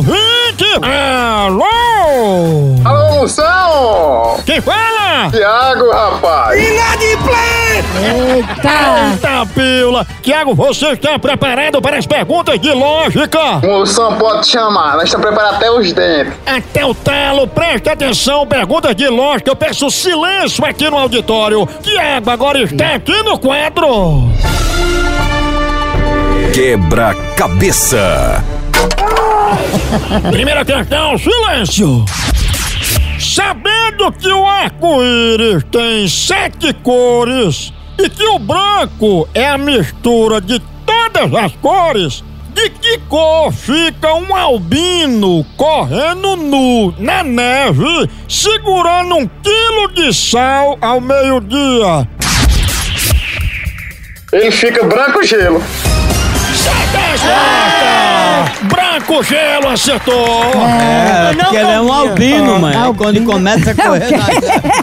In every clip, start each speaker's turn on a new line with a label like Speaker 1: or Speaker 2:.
Speaker 1: ouvinte! Alô! Alô, Moção! Quem fala? Tiago, rapaz! Inadimplente! Eita!
Speaker 2: Eita, pila! Tiago, você está preparado para as perguntas de lógica?
Speaker 3: Moção, pode chamar. Nós estamos preparados até os dentes.
Speaker 2: Até o talo, presta atenção. Perguntas de lógica. Eu peço silêncio aqui no auditório. Tiago, agora está aqui no quadro.
Speaker 4: Quebra-cabeça.
Speaker 2: Primeira questão, silêncio. Sabendo que o arco-íris tem sete cores e que o branco é a mistura de todas as cores, de que cor fica um albino correndo nu na neve, segurando um quilo de sal ao meio-dia?
Speaker 3: Ele fica branco gelo.
Speaker 2: Branco gelo acertou!
Speaker 5: É, porque ele é um albino, mano. Quando ele começa a correr. na-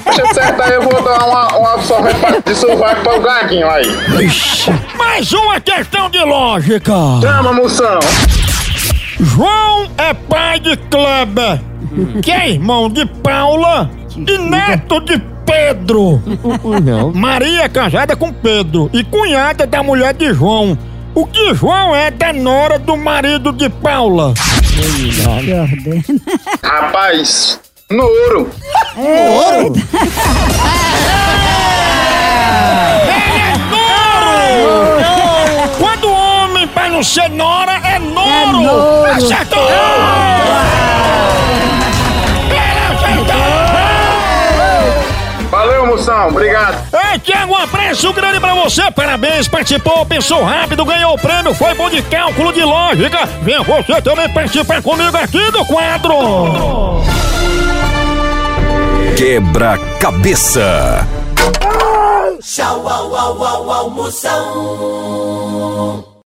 Speaker 3: Deixa eu acertar aí, eu vou dar uma, uma absorvente de sovaco para o gaguinho aí.
Speaker 2: Mais uma questão de lógica!
Speaker 3: Chama, moção.
Speaker 2: João é pai de Kleber, que é irmão de Paula e neto de Pedro. Maria é casada com Pedro e cunhada da mulher de João. O que João é da nora do marido de Paula?
Speaker 3: Rapaz, no ouro.
Speaker 2: Noro! Quando o homem para não ser nora é noro!
Speaker 1: É noro.
Speaker 2: Acertou!
Speaker 3: Valeu, moção. Obrigado.
Speaker 2: Ei, Tiago, um abraço grande pra você, parabéns, participou, pensou rápido, ganhou o prêmio, foi bom de cálculo de lógica. Venha você também participar comigo aqui do quadro.
Speaker 4: Quebra-cabeça.
Speaker 6: Tchau, au, au, au, au, Moção.